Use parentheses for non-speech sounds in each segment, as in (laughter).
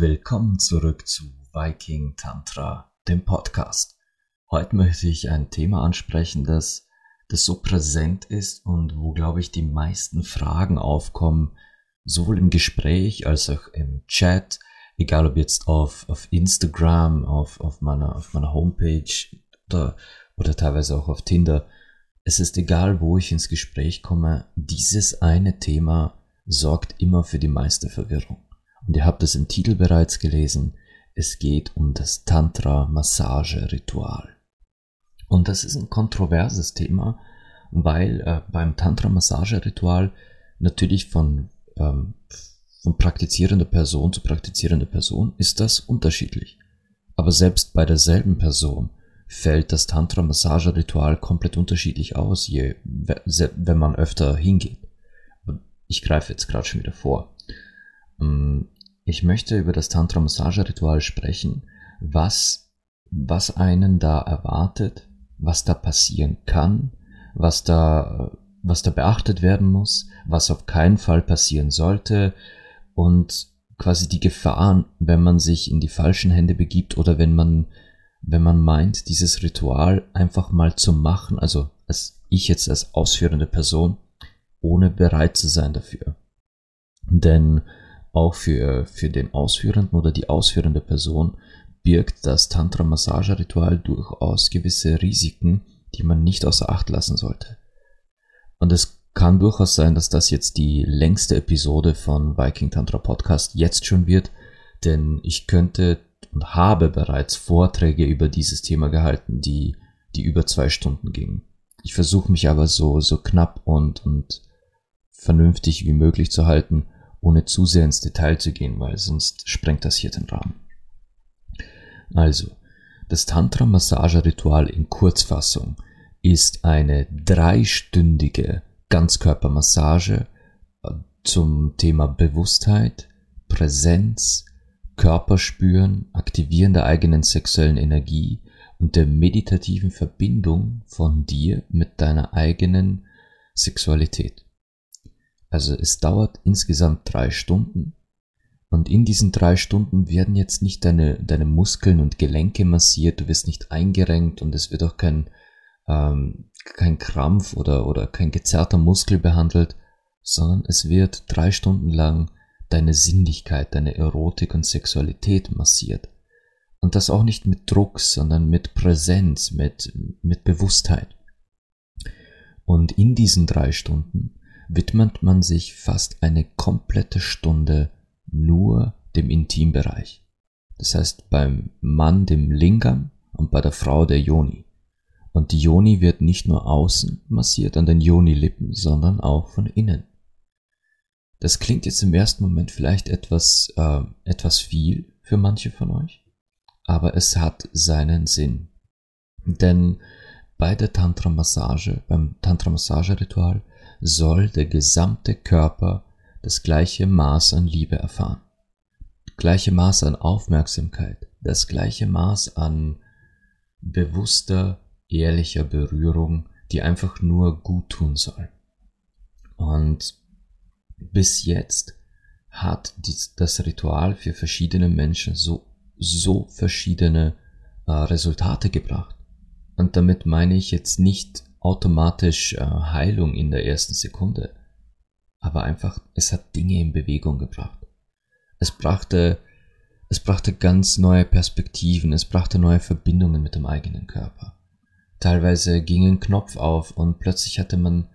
willkommen zurück zu Viking Tantra, dem Podcast. Heute möchte ich ein Thema ansprechen, das, das so präsent ist und wo, glaube ich, die meisten Fragen aufkommen, sowohl im Gespräch als auch im Chat, egal ob jetzt auf, auf Instagram, auf, auf, meiner, auf meiner Homepage oder, oder teilweise auch auf Tinder. Es ist egal, wo ich ins Gespräch komme, dieses eine Thema sorgt immer für die meiste Verwirrung. Und ihr habt es im Titel bereits gelesen. Es geht um das Tantra-Massage-Ritual. Und das ist ein kontroverses Thema, weil äh, beim Tantra-Massage-Ritual natürlich von, ähm, von praktizierender Person zu praktizierender Person ist das unterschiedlich. Aber selbst bei derselben Person fällt das Tantra-Massage-Ritual komplett unterschiedlich aus, je, wenn man öfter hingeht. Ich greife jetzt gerade schon wieder vor. Ähm, ich möchte über das Tantra-Massage-Ritual sprechen, was, was einen da erwartet, was da passieren kann, was da, was da beachtet werden muss, was auf keinen Fall passieren sollte und quasi die Gefahren, wenn man sich in die falschen Hände begibt oder wenn man, wenn man meint, dieses Ritual einfach mal zu machen, also als ich jetzt als ausführende Person, ohne bereit zu sein dafür. Denn auch für, für den Ausführenden oder die ausführende Person birgt das Tantra-Massage-Ritual durchaus gewisse Risiken, die man nicht außer Acht lassen sollte. Und es kann durchaus sein, dass das jetzt die längste Episode von Viking Tantra Podcast jetzt schon wird, denn ich könnte und habe bereits Vorträge über dieses Thema gehalten, die, die über zwei Stunden gingen. Ich versuche mich aber so, so knapp und, und vernünftig wie möglich zu halten ohne zu sehr ins Detail zu gehen, weil sonst sprengt das hier den Rahmen. Also, das Tantra-Massage-Ritual in Kurzfassung ist eine dreistündige Ganzkörpermassage äh, zum Thema Bewusstheit, Präsenz, Körperspüren, Aktivieren der eigenen sexuellen Energie und der meditativen Verbindung von dir mit deiner eigenen Sexualität. Also es dauert insgesamt drei Stunden. Und in diesen drei Stunden werden jetzt nicht deine, deine Muskeln und Gelenke massiert, du wirst nicht eingerenkt und es wird auch kein, ähm, kein Krampf oder, oder kein gezerrter Muskel behandelt, sondern es wird drei Stunden lang deine Sinnlichkeit, deine Erotik und Sexualität massiert. Und das auch nicht mit Druck, sondern mit Präsenz, mit, mit Bewusstheit. Und in diesen drei Stunden widmet man sich fast eine komplette Stunde nur dem Intimbereich. Das heißt beim Mann dem Lingam und bei der Frau der Yoni. Und die Yoni wird nicht nur außen massiert an den Yoni-Lippen, sondern auch von innen. Das klingt jetzt im ersten Moment vielleicht etwas, äh, etwas viel für manche von euch, aber es hat seinen Sinn. Denn bei der Tantra-Massage, beim Tantra-Massage-Ritual soll der gesamte Körper das gleiche Maß an Liebe erfahren. Gleiche Maß an Aufmerksamkeit, das gleiche Maß an bewusster, ehrlicher Berührung, die einfach nur gut tun soll. Und bis jetzt hat das Ritual für verschiedene Menschen so, so verschiedene äh, Resultate gebracht. Und damit meine ich jetzt nicht automatisch äh, Heilung in der ersten Sekunde. Aber einfach, es hat Dinge in Bewegung gebracht. Es brachte, es brachte ganz neue Perspektiven, es brachte neue Verbindungen mit dem eigenen Körper. Teilweise ging ein Knopf auf und plötzlich hatte man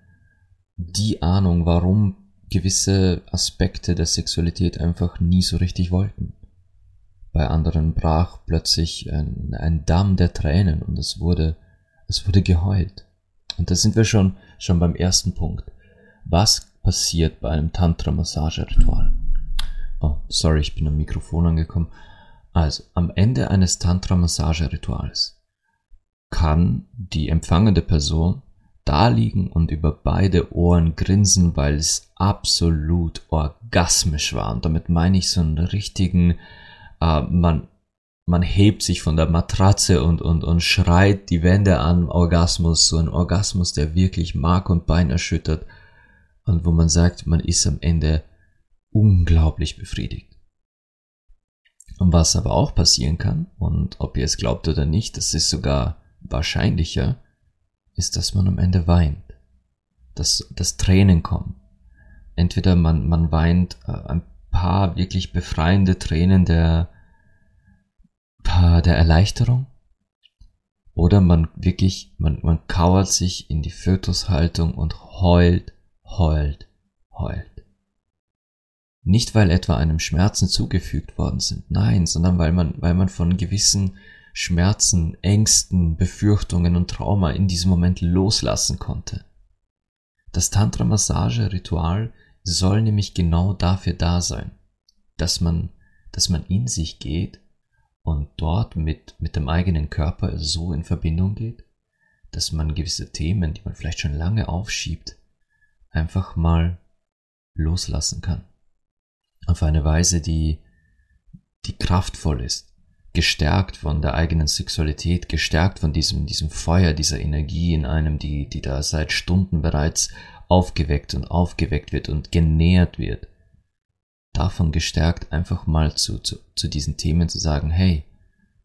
die Ahnung, warum gewisse Aspekte der Sexualität einfach nie so richtig wollten. Bei anderen brach plötzlich ein, ein Damm der Tränen und es wurde, es wurde geheult. Und da sind wir schon, schon beim ersten Punkt. Was passiert bei einem Tantra-Massage-Ritual? Oh, sorry, ich bin am Mikrofon angekommen. Also, am Ende eines Tantra-Massage-Rituals kann die empfangende Person da liegen und über beide Ohren grinsen, weil es absolut orgasmisch war. Und damit meine ich so einen richtigen, äh, man, man hebt sich von der Matratze und, und, und schreit die Wände an, Orgasmus, so ein Orgasmus, der wirklich Mark und Bein erschüttert und wo man sagt, man ist am Ende unglaublich befriedigt. Und was aber auch passieren kann, und ob ihr es glaubt oder nicht, das ist sogar wahrscheinlicher, ist, dass man am Ende weint. Dass, dass Tränen kommen. Entweder man, man weint äh, ein paar wirklich befreiende Tränen der, der Erleichterung. Oder man wirklich, man, man kauert sich in die Fötushaltung und heult, heult, heult. Nicht weil etwa einem Schmerzen zugefügt worden sind, nein, sondern weil man, weil man von gewissen Schmerzen, Ängsten, Befürchtungen und Trauma in diesem Moment loslassen konnte. Das Tantra-Massage-Ritual soll nämlich genau dafür da sein, dass man, dass man in sich geht und dort mit, mit dem eigenen Körper so in Verbindung geht, dass man gewisse Themen, die man vielleicht schon lange aufschiebt, einfach mal loslassen kann. Auf eine Weise, die, die kraftvoll ist, gestärkt von der eigenen Sexualität, gestärkt von diesem, diesem Feuer, dieser Energie in einem, die, die da seit Stunden bereits aufgeweckt und aufgeweckt wird und genährt wird. Davon gestärkt einfach mal zu, zu, zu diesen Themen zu sagen, hey,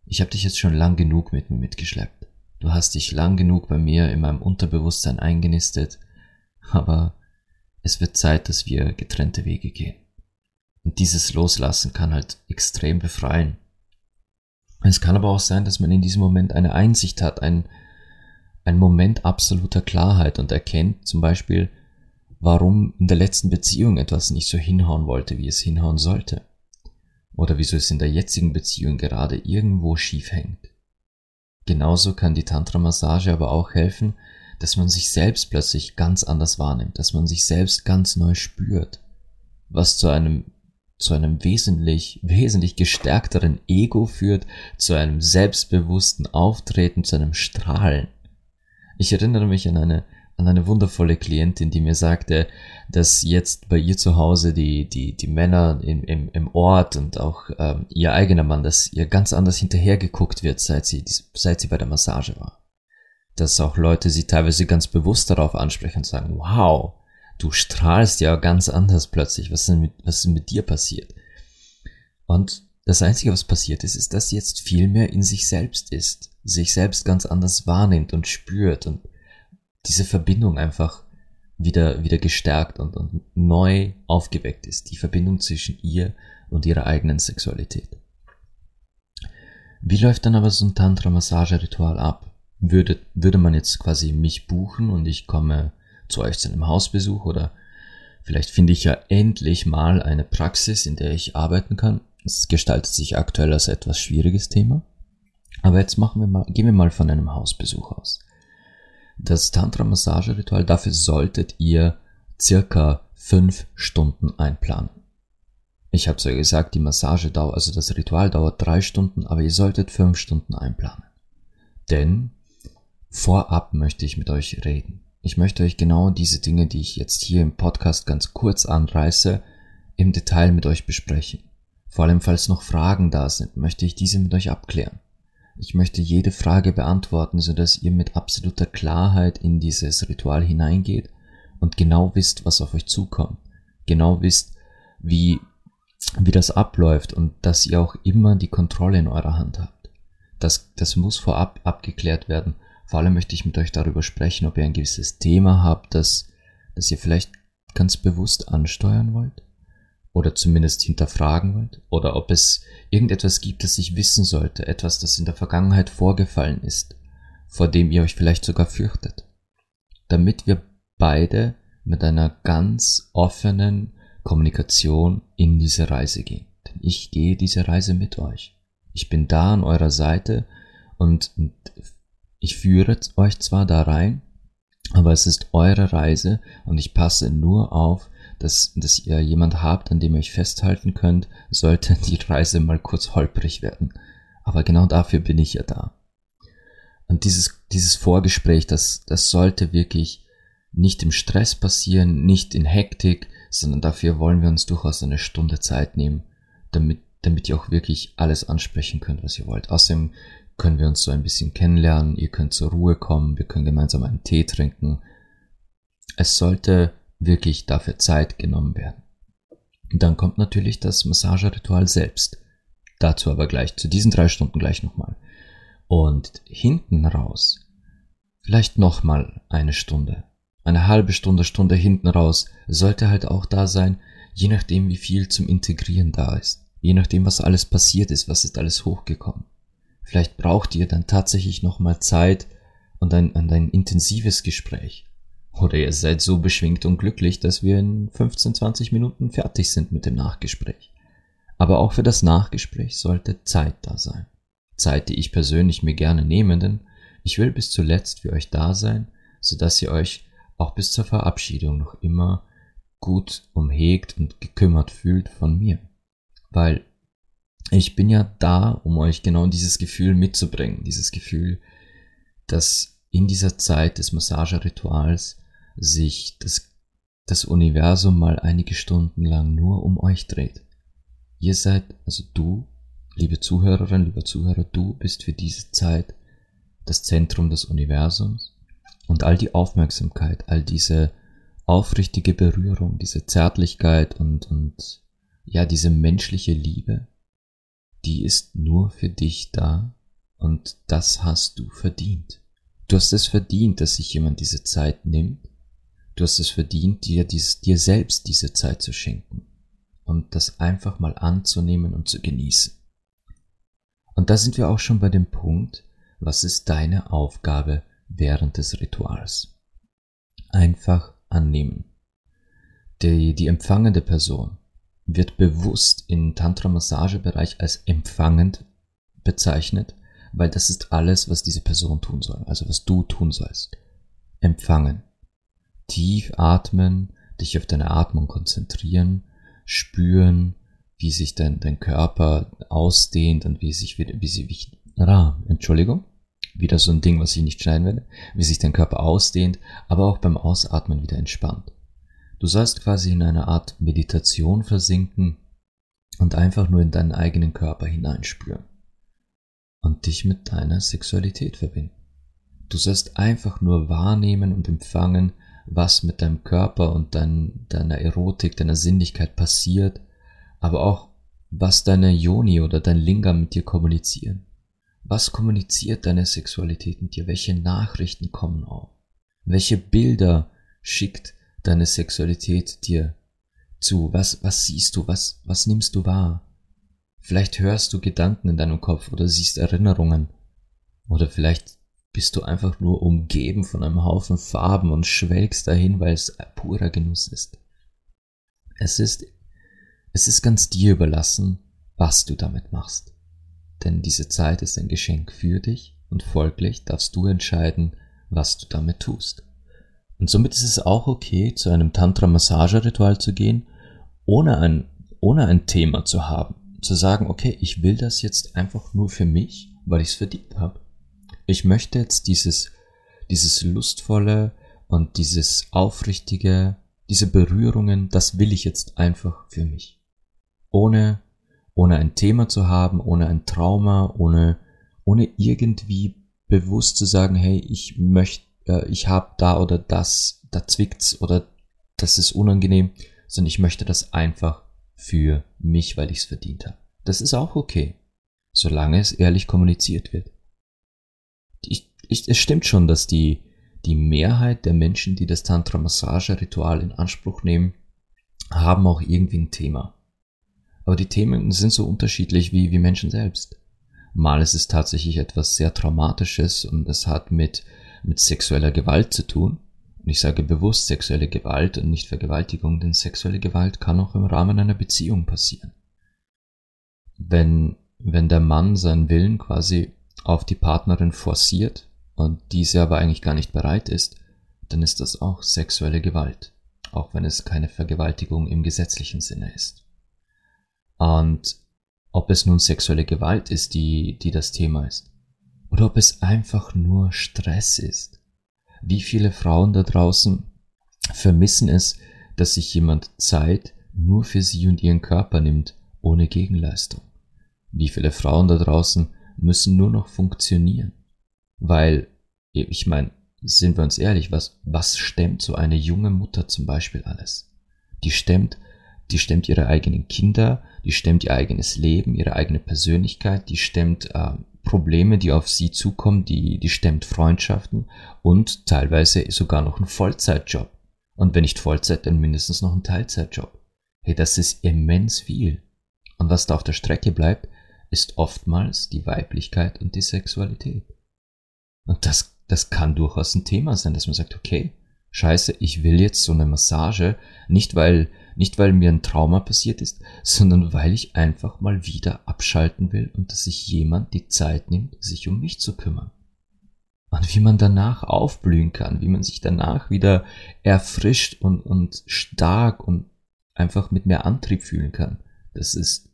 ich habe dich jetzt schon lang genug mit mir mitgeschleppt. Du hast dich lang genug bei mir in meinem Unterbewusstsein eingenistet, aber es wird Zeit, dass wir getrennte Wege gehen. Und dieses Loslassen kann halt extrem befreien. Es kann aber auch sein, dass man in diesem Moment eine Einsicht hat, ein, ein Moment absoluter Klarheit und erkennt zum Beispiel, warum in der letzten Beziehung etwas nicht so hinhauen wollte, wie es hinhauen sollte. Oder wieso es in der jetzigen Beziehung gerade irgendwo schief hängt. Genauso kann die Tantra-Massage aber auch helfen, dass man sich selbst plötzlich ganz anders wahrnimmt, dass man sich selbst ganz neu spürt, was zu einem zu einem wesentlich, wesentlich gestärkteren Ego führt, zu einem selbstbewussten Auftreten, zu einem Strahlen. Ich erinnere mich an eine, an eine wundervolle Klientin, die mir sagte, dass jetzt bei ihr zu Hause die, die, die Männer im, im, im Ort und auch ähm, ihr eigener Mann, dass ihr ganz anders hinterhergeguckt wird, seit sie, seit sie bei der Massage war. Dass auch Leute sie teilweise ganz bewusst darauf ansprechen und sagen, wow, du strahlst ja ganz anders plötzlich. Was ist denn mit, was ist denn mit dir passiert? Und das Einzige, was passiert ist, ist, dass sie jetzt viel mehr in sich selbst ist, sich selbst ganz anders wahrnimmt und spürt und diese Verbindung einfach wieder, wieder gestärkt und, und neu aufgeweckt ist. Die Verbindung zwischen ihr und ihrer eigenen Sexualität. Wie läuft dann aber so ein Tantra-Massage-Ritual ab? Würde, würde man jetzt quasi mich buchen und ich komme zu euch zu einem Hausbesuch oder vielleicht finde ich ja endlich mal eine Praxis, in der ich arbeiten kann. Es gestaltet sich aktuell als etwas schwieriges Thema. Aber jetzt machen wir mal, gehen wir mal von einem Hausbesuch aus. Das Tantra-Massage-Ritual, dafür solltet ihr circa fünf Stunden einplanen. Ich habe zwar gesagt, die Massage dauert, also das Ritual dauert drei Stunden, aber ihr solltet fünf Stunden einplanen. Denn vorab möchte ich mit euch reden. Ich möchte euch genau diese Dinge, die ich jetzt hier im Podcast ganz kurz anreiße, im Detail mit euch besprechen. Vor allem, falls noch Fragen da sind, möchte ich diese mit euch abklären. Ich möchte jede Frage beantworten, sodass ihr mit absoluter Klarheit in dieses Ritual hineingeht und genau wisst, was auf euch zukommt. Genau wisst, wie, wie das abläuft und dass ihr auch immer die Kontrolle in eurer Hand habt. Das, das muss vorab abgeklärt werden vor allem möchte ich mit euch darüber sprechen, ob ihr ein gewisses Thema habt, das, das ihr vielleicht ganz bewusst ansteuern wollt oder zumindest hinterfragen wollt oder ob es irgendetwas gibt, das ich wissen sollte, etwas, das in der Vergangenheit vorgefallen ist, vor dem ihr euch vielleicht sogar fürchtet. Damit wir beide mit einer ganz offenen Kommunikation in diese Reise gehen. Denn ich gehe diese Reise mit euch. Ich bin da an eurer Seite und, und ich führe euch zwar da rein, aber es ist eure Reise und ich passe nur auf, dass, dass ihr jemand habt, an dem ihr euch festhalten könnt, sollte die Reise mal kurz holprig werden. Aber genau dafür bin ich ja da. Und dieses, dieses Vorgespräch, das, das sollte wirklich nicht im Stress passieren, nicht in Hektik, sondern dafür wollen wir uns durchaus eine Stunde Zeit nehmen, damit, damit ihr auch wirklich alles ansprechen könnt, was ihr wollt. Außerdem können wir uns so ein bisschen kennenlernen, ihr könnt zur Ruhe kommen, wir können gemeinsam einen Tee trinken. Es sollte wirklich dafür Zeit genommen werden. Dann kommt natürlich das Massageritual selbst. Dazu aber gleich, zu diesen drei Stunden gleich nochmal. Und hinten raus, vielleicht nochmal eine Stunde, eine halbe Stunde, Stunde hinten raus, sollte halt auch da sein, je nachdem, wie viel zum Integrieren da ist. Je nachdem, was alles passiert ist, was ist alles hochgekommen. Vielleicht braucht ihr dann tatsächlich nochmal Zeit und ein, und ein intensives Gespräch. Oder ihr seid so beschwingt und glücklich, dass wir in 15, 20 Minuten fertig sind mit dem Nachgespräch. Aber auch für das Nachgespräch sollte Zeit da sein. Zeit, die ich persönlich mir gerne nehme, denn ich will bis zuletzt für euch da sein, sodass ihr euch auch bis zur Verabschiedung noch immer gut umhegt und gekümmert fühlt von mir. Weil ich bin ja da, um euch genau dieses Gefühl mitzubringen, dieses Gefühl, dass in dieser Zeit des Massagerituals sich das, das Universum mal einige Stunden lang nur um euch dreht. Ihr seid, also du, liebe Zuhörerin, lieber Zuhörer, du bist für diese Zeit das Zentrum des Universums und all die Aufmerksamkeit, all diese aufrichtige Berührung, diese Zärtlichkeit und, und ja, diese menschliche Liebe, die ist nur für dich da und das hast du verdient. Du hast es verdient, dass sich jemand diese Zeit nimmt. Du hast es verdient, dir, dies, dir selbst diese Zeit zu schenken und das einfach mal anzunehmen und zu genießen. Und da sind wir auch schon bei dem Punkt, was ist deine Aufgabe während des Rituals. Einfach annehmen. Die, die empfangende Person wird bewusst im Tantra-Massagebereich als empfangend bezeichnet, weil das ist alles, was diese Person tun soll, also was du tun sollst. Empfangen. Tief atmen, dich auf deine Atmung konzentrieren, spüren, wie sich dein, dein Körper ausdehnt und wie sich wieder, wie sie, wie, ah, Entschuldigung, wieder so ein Ding, was ich nicht schneiden werde, wie sich dein Körper ausdehnt, aber auch beim Ausatmen wieder entspannt. Du sollst quasi in eine Art Meditation versinken und einfach nur in deinen eigenen Körper hineinspüren und dich mit deiner Sexualität verbinden. Du sollst einfach nur wahrnehmen und empfangen, was mit deinem Körper und dein, deiner Erotik, deiner Sinnlichkeit passiert, aber auch was deine Yoni oder dein Lingam mit dir kommunizieren. Was kommuniziert deine Sexualität mit dir? Welche Nachrichten kommen auf? Welche Bilder schickt deine Sexualität dir zu? Was, was siehst du? Was, was nimmst du wahr? Vielleicht hörst du Gedanken in deinem Kopf oder siehst Erinnerungen. Oder vielleicht bist du einfach nur umgeben von einem Haufen Farben und schwelgst dahin, weil es purer Genuss ist. Es ist, es ist ganz dir überlassen, was du damit machst denn diese Zeit ist ein Geschenk für dich und folglich darfst du entscheiden, was du damit tust. Und somit ist es auch okay, zu einem Tantra-Massageritual zu gehen, ohne ein, ohne ein Thema zu haben. Zu sagen, okay, ich will das jetzt einfach nur für mich, weil ich es verdient habe. Ich möchte jetzt dieses, dieses lustvolle und dieses aufrichtige, diese Berührungen, das will ich jetzt einfach für mich. Ohne ohne ein Thema zu haben, ohne ein Trauma, ohne, ohne irgendwie bewusst zu sagen, hey, ich möchte, äh, ich habe da oder das, da zwickt's oder das ist unangenehm, sondern ich möchte das einfach für mich, weil ich es verdient habe. Das ist auch okay, solange es ehrlich kommuniziert wird. Ich, ich, es stimmt schon, dass die, die Mehrheit der Menschen, die das Tantra-Massage-Ritual in Anspruch nehmen, haben auch irgendwie ein Thema. Aber die Themen sind so unterschiedlich wie, wie Menschen selbst. Mal ist es tatsächlich etwas sehr Traumatisches und es hat mit, mit sexueller Gewalt zu tun. Und ich sage bewusst sexuelle Gewalt und nicht Vergewaltigung, denn sexuelle Gewalt kann auch im Rahmen einer Beziehung passieren. Wenn, wenn der Mann seinen Willen quasi auf die Partnerin forciert und diese aber eigentlich gar nicht bereit ist, dann ist das auch sexuelle Gewalt, auch wenn es keine Vergewaltigung im gesetzlichen Sinne ist. Und ob es nun sexuelle Gewalt ist, die, die das Thema ist. Oder ob es einfach nur Stress ist. Wie viele Frauen da draußen vermissen es, dass sich jemand Zeit nur für sie und ihren Körper nimmt, ohne Gegenleistung. Wie viele Frauen da draußen müssen nur noch funktionieren. Weil, ich meine, sind wir uns ehrlich, was, was stemmt so eine junge Mutter zum Beispiel alles? Die stemmt, die stemmt ihre eigenen Kinder, die stemmt ihr eigenes Leben, ihre eigene Persönlichkeit, die stemmt äh, Probleme, die auf sie zukommen, die, die stemmt Freundschaften und teilweise sogar noch einen Vollzeitjob. Und wenn nicht Vollzeit, dann mindestens noch einen Teilzeitjob. Hey, das ist immens viel. Und was da auf der Strecke bleibt, ist oftmals die Weiblichkeit und die Sexualität. Und das, das kann durchaus ein Thema sein, dass man sagt, okay, scheiße, ich will jetzt so eine Massage, nicht weil, nicht weil mir ein Trauma passiert ist, sondern weil ich einfach mal wieder abschalten will und dass sich jemand die Zeit nimmt, sich um mich zu kümmern. Und wie man danach aufblühen kann, wie man sich danach wieder erfrischt und, und stark und einfach mit mehr Antrieb fühlen kann. Das ist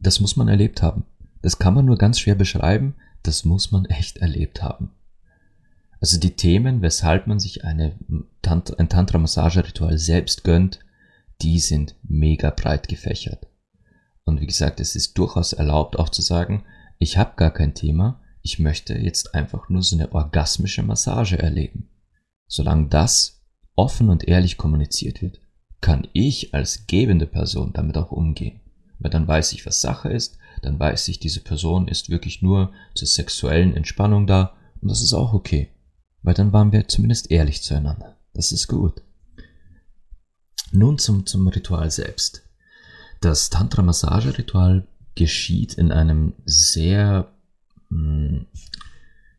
das muss man erlebt haben. Das kann man nur ganz schwer beschreiben, das muss man echt erlebt haben. Also die Themen, weshalb man sich eine, ein Tantra-Massage-Ritual selbst gönnt, die sind mega breit gefächert. Und wie gesagt, es ist durchaus erlaubt auch zu sagen, ich habe gar kein Thema, ich möchte jetzt einfach nur so eine orgasmische Massage erleben. Solange das offen und ehrlich kommuniziert wird, kann ich als gebende Person damit auch umgehen weil dann weiß ich, was Sache ist, dann weiß ich, diese Person ist wirklich nur zur sexuellen Entspannung da und das ist auch okay, weil dann waren wir zumindest ehrlich zueinander. Das ist gut. Nun zum, zum Ritual selbst. Das Tantra-Massage-Ritual geschieht in einem sehr, hm,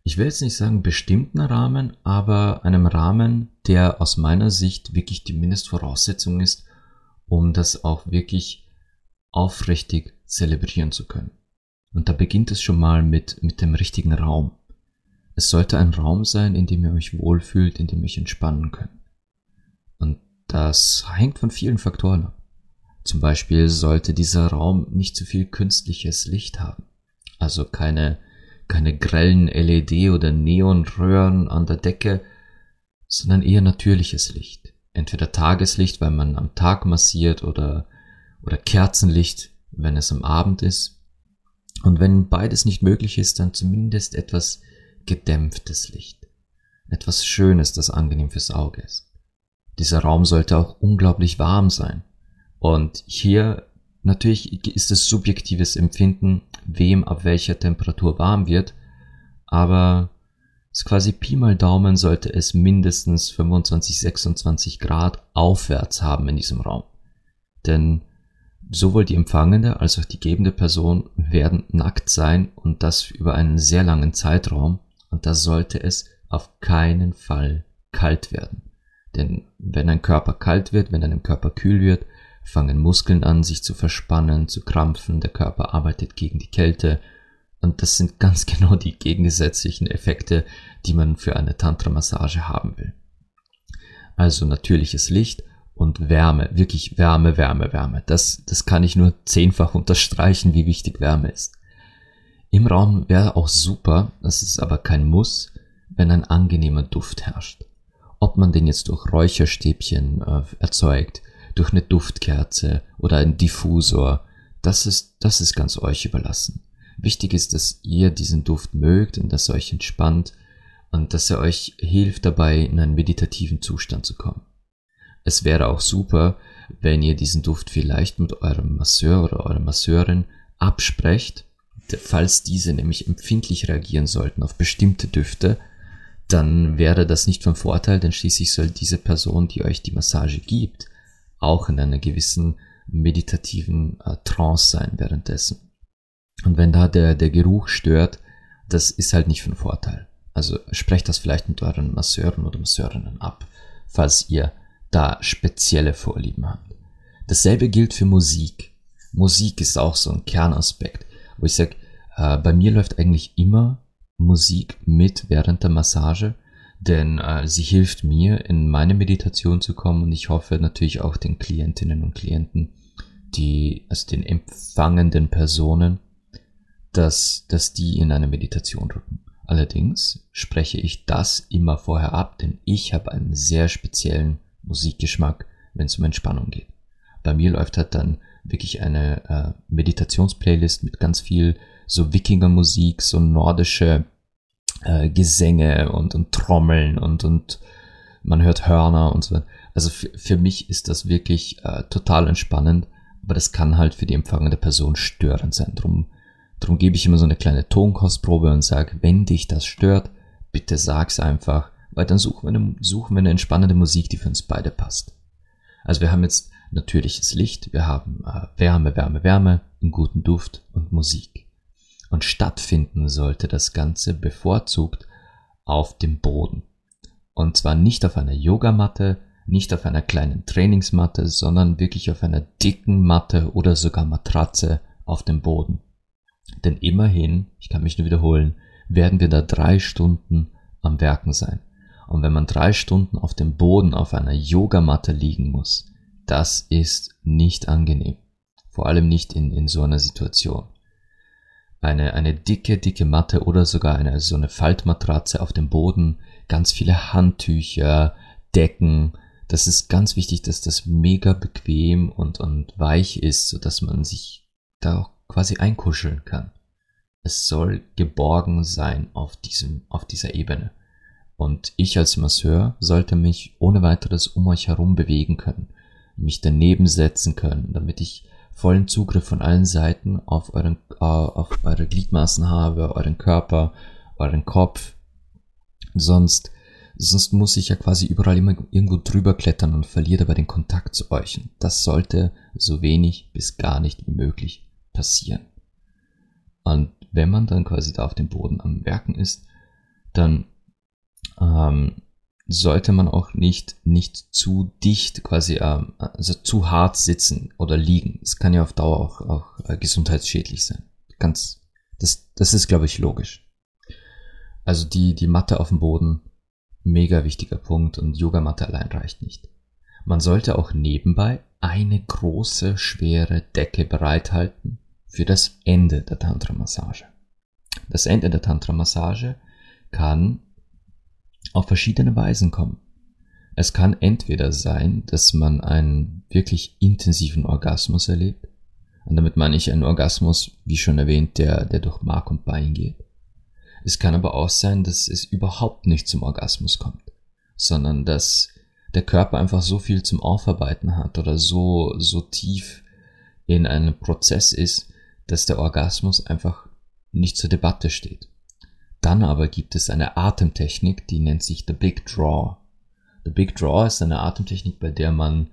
ich will jetzt nicht sagen bestimmten Rahmen, aber einem Rahmen, der aus meiner Sicht wirklich die Mindestvoraussetzung ist, um das auch wirklich aufrichtig zelebrieren zu können. Und da beginnt es schon mal mit, mit dem richtigen Raum. Es sollte ein Raum sein, in dem ihr euch wohlfühlt, in dem ihr euch entspannen könnt. Und das hängt von vielen Faktoren ab. Zum Beispiel sollte dieser Raum nicht zu viel künstliches Licht haben. Also keine, keine grellen LED oder Neonröhren an der Decke, sondern eher natürliches Licht. Entweder Tageslicht, weil man am Tag massiert oder oder Kerzenlicht, wenn es am Abend ist. Und wenn beides nicht möglich ist, dann zumindest etwas gedämpftes Licht. Etwas Schönes, das angenehm fürs Auge ist. Dieser Raum sollte auch unglaublich warm sein. Und hier natürlich ist es subjektives Empfinden, wem ab welcher Temperatur warm wird, aber ist quasi Pi mal Daumen sollte es mindestens 25, 26 Grad aufwärts haben in diesem Raum. Denn Sowohl die empfangende als auch die gebende Person werden nackt sein und das über einen sehr langen Zeitraum und da sollte es auf keinen Fall kalt werden. Denn wenn ein Körper kalt wird, wenn einem Körper kühl wird, fangen Muskeln an, sich zu verspannen, zu krampfen, der Körper arbeitet gegen die Kälte und das sind ganz (laughs) genau die gegensätzlichen Effekte, die man für eine Tantra-Massage haben will. Also natürliches Licht und Wärme, wirklich Wärme, Wärme, Wärme. Das, das kann ich nur zehnfach (laughs) unterstreichen, wie wichtig Wärme ist. Im Raum wäre auch super, das ist aber kein Muss, wenn ein angenehmer Duft herrscht. Ob man den jetzt durch Räucherstäbchen äh, erzeugt, durch eine Duftkerze oder einen Diffusor, das ist, das ist ganz euch überlassen. Wichtig ist, dass ihr diesen Duft mögt und dass er euch entspannt und dass er euch hilft dabei, in einen meditativen Zustand zu kommen. Es wäre auch super, wenn ihr diesen Duft vielleicht mit eurem Masseur oder eurer Masseurin absprecht, falls diese nämlich empfindlich reagieren sollten auf bestimmte Düfte, dann wäre das nicht von Vorteil, denn schließlich soll diese Person, die euch die Massage gibt, auch in einer gewissen meditativen äh, Trance sein währenddessen. Und wenn da der, der Geruch stört, das ist halt nicht von Vorteil. Also sprecht das vielleicht mit euren Masseuren oder Masseurinnen ab, falls ihr da spezielle Vorlieben habt. Dasselbe gilt für Musik. Musik ist auch so ein Kernaspekt, wo ich sage, äh, bei mir läuft eigentlich immer Musik mit während der Massage, denn äh, sie hilft mir, in meine Meditation zu kommen und ich hoffe natürlich auch den Klientinnen und Klienten, die, also den empfangenden Personen, dass, dass die in eine Meditation rücken. Allerdings spreche ich das immer vorher ab, denn ich habe einen sehr speziellen Musikgeschmack, wenn es um Entspannung geht. Bei mir läuft halt dann wirklich eine äh, Meditationsplaylist mit ganz viel so Wikingermusik, so nordische äh, Gesänge und, und Trommeln und, und man hört Hörner und so. Also für, für mich ist das wirklich äh, total entspannend, aber das kann halt für die empfangende Person störend sein. Drum, drum gebe ich immer so eine kleine Tonkostprobe und sage, wenn dich das stört, bitte sag's einfach, weil dann suchen wir, eine, suchen wir eine entspannende Musik, die für uns beide passt. Also wir haben jetzt natürliches Licht, wir haben äh, Wärme, Wärme, Wärme, einen guten Duft und Musik. Und stattfinden sollte das Ganze bevorzugt auf dem Boden. Und zwar nicht auf einer Yogamatte, nicht auf einer kleinen Trainingsmatte, sondern wirklich auf einer dicken Matte oder sogar Matratze auf dem Boden. Denn immerhin, ich kann mich nur wiederholen, werden wir da drei Stunden am Werken sein. Und wenn man drei Stunden auf dem Boden auf einer Yogamatte liegen muss, das ist nicht angenehm. Vor allem nicht in, in so einer Situation. Eine, eine dicke, dicke Matte oder sogar eine, so eine Faltmatratze auf dem Boden ganz viele Handtücher, Decken. Das ist ganz wichtig, dass das mega bequem und, und weich ist, so dass man sich da auch quasi einkuscheln kann. Es soll geborgen sein auf diesem, auf dieser Ebene. Und ich als Masseur sollte mich ohne weiteres um euch herum bewegen können, mich daneben setzen können, damit ich vollen Zugriff von allen Seiten auf euren, äh, auf eure Gliedmaßen habe, euren Körper, euren Kopf, Sonst, sonst muss ich ja quasi überall immer irgendwo drüber klettern und verliere dabei den Kontakt zu euch. Und das sollte so wenig bis gar nicht wie möglich passieren. Und wenn man dann quasi da auf dem Boden am Werken ist, dann ähm, sollte man auch nicht, nicht zu dicht quasi, ähm, also zu hart sitzen oder liegen. Es kann ja auf Dauer auch, auch äh, gesundheitsschädlich sein. Ganz, das, das ist, glaube ich, logisch. Also die, die Matte auf dem Boden, mega wichtiger Punkt und Yogamatte allein reicht nicht. Man sollte auch nebenbei eine große, schwere Decke bereithalten für das Ende der Tantra-Massage. Das Ende der Tantra-Massage kann auf verschiedene Weisen kommen. Es kann entweder sein, dass man einen wirklich intensiven Orgasmus erlebt. Und damit meine ich einen Orgasmus, wie schon erwähnt, der, der durch Mark und Bein geht. Es kann aber auch sein, dass es überhaupt nicht zum Orgasmus kommt, sondern dass der Körper einfach so viel zum Aufarbeiten hat oder so, so tief in einem Prozess ist, dass der Orgasmus einfach nicht zur Debatte steht. Dann aber gibt es eine Atemtechnik, die nennt sich The Big Draw. The Big Draw ist eine Atemtechnik, bei der man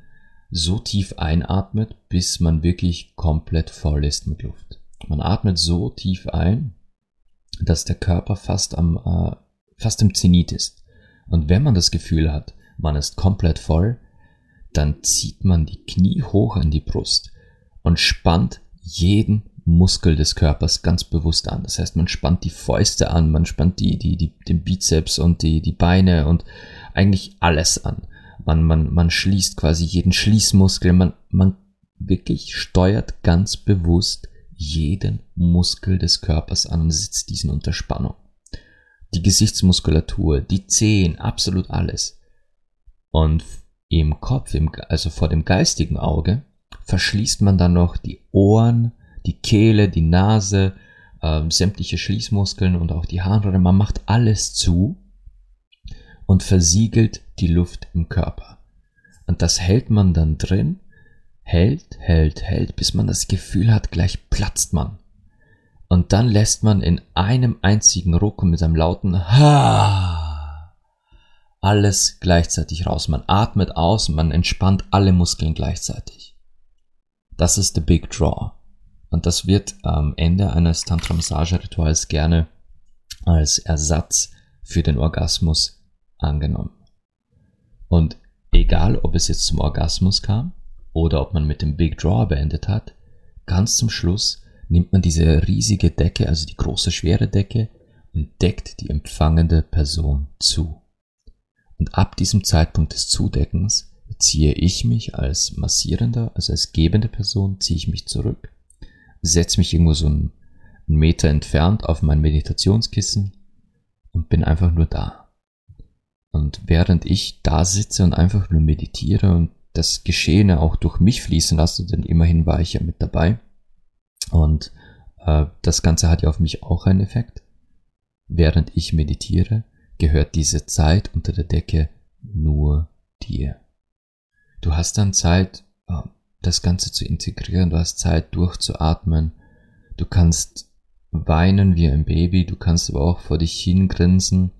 so tief einatmet, bis man wirklich komplett voll ist mit Luft. Man atmet so tief ein, dass der Körper fast am, äh, fast im Zenit ist. Und wenn man das Gefühl hat, man ist komplett voll, dann zieht man die Knie hoch an die Brust und spannt jeden Muskel des Körpers ganz bewusst an. Das heißt, man spannt die Fäuste an, man spannt die, die, die, den Bizeps und die, die Beine und eigentlich alles an. Man, man, man schließt quasi jeden Schließmuskel, man, man wirklich steuert ganz bewusst jeden Muskel des Körpers an und setzt diesen unter Spannung. Die Gesichtsmuskulatur, die Zehen, absolut alles. Und im Kopf, im, also vor dem geistigen Auge, verschließt man dann noch die Ohren, die Kehle, die Nase, äh, sämtliche Schließmuskeln und auch die Harnröhre. Man macht alles zu und versiegelt die Luft im Körper. Und das hält man dann drin hält, hält, hält, bis man das Gefühl hat, gleich platzt man. Und dann lässt man in einem einzigen Ruck und mit einem lauten Ha alles gleichzeitig raus. Man atmet aus, man entspannt alle Muskeln gleichzeitig. Das ist the Big Draw. Und das wird am Ende eines Tantra-Massage-Rituals gerne als Ersatz für den Orgasmus angenommen. Und egal, ob es jetzt zum Orgasmus kam oder ob man mit dem Big Draw beendet hat, ganz zum Schluss nimmt man diese riesige Decke, also die große schwere Decke, und deckt die empfangende Person zu. Und ab diesem Zeitpunkt des Zudeckens ziehe ich mich als massierender, also als gebende Person, ziehe ich mich zurück, setze mich irgendwo so ein, einen Meter entfernt auf mein Meditationskissen und bin einfach nur da. Und während ich da sitze und einfach nur meditiere und das Geschehene auch durch mich fließen lasse, denn immerhin war ich ja mit dabei. Und äh, das Ganze hat ja auf mich auch einen Effekt. Während ich meditiere, gehört diese Zeit unter der Decke nur dir. Du hast dann Zeit, äh, das Ganze zu integrieren, du hast Zeit durchzuatmen, du kannst weinen wie ein Baby, du kannst aber auch vor dich hingrinsen,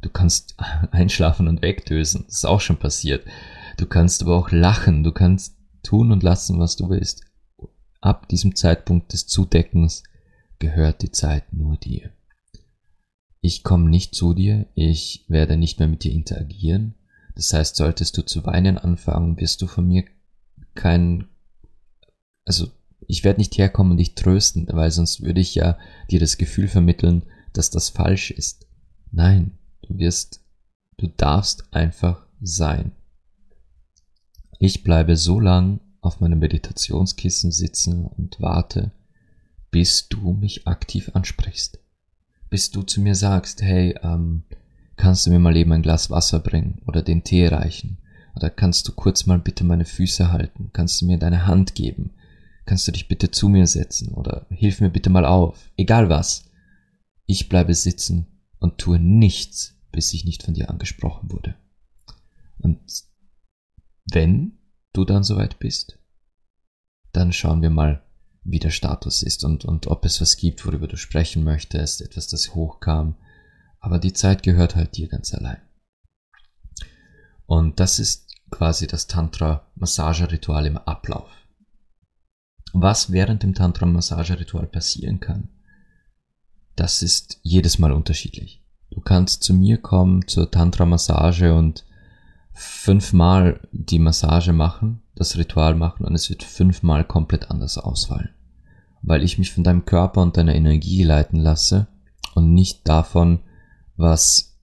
du kannst (laughs) einschlafen und wegdösen, das ist auch schon passiert. Du kannst aber auch lachen, du kannst tun und lassen, was du willst. Ab diesem Zeitpunkt des Zudeckens gehört die Zeit nur dir. Ich komme nicht zu dir, ich werde nicht mehr mit dir interagieren. Das heißt, solltest du zu weinen anfangen, wirst du von mir kein, also ich werde nicht herkommen und dich trösten, weil sonst würde ich ja dir das Gefühl vermitteln, dass das falsch ist. Nein, du wirst, du darfst einfach sein. Ich bleibe so lang auf meinem Meditationskissen sitzen und warte, bis du mich aktiv ansprichst. Bis du zu mir sagst, hey, ähm, kannst du mir mal eben ein Glas Wasser bringen oder den Tee reichen? Oder kannst du kurz mal bitte meine Füße halten? Kannst du mir deine Hand geben? Kannst du dich bitte zu mir setzen? Oder hilf mir bitte mal auf? Egal was. Ich bleibe sitzen und tue nichts, bis ich nicht von dir angesprochen wurde. Und wenn du dann soweit bist, dann schauen wir mal, wie der Status ist und, und ob es was gibt, worüber du sprechen möchtest, etwas, das hochkam. Aber die Zeit gehört halt dir ganz allein. Und das ist quasi das Tantra-Massageritual im Ablauf. Was während dem Tantra-Massageritual passieren kann, das ist jedes Mal unterschiedlich. Du kannst zu mir kommen zur Tantra-Massage und fünfmal die Massage machen, das Ritual machen und es wird fünfmal komplett anders ausfallen. Weil ich mich von deinem Körper und deiner Energie leiten lasse und nicht davon, was,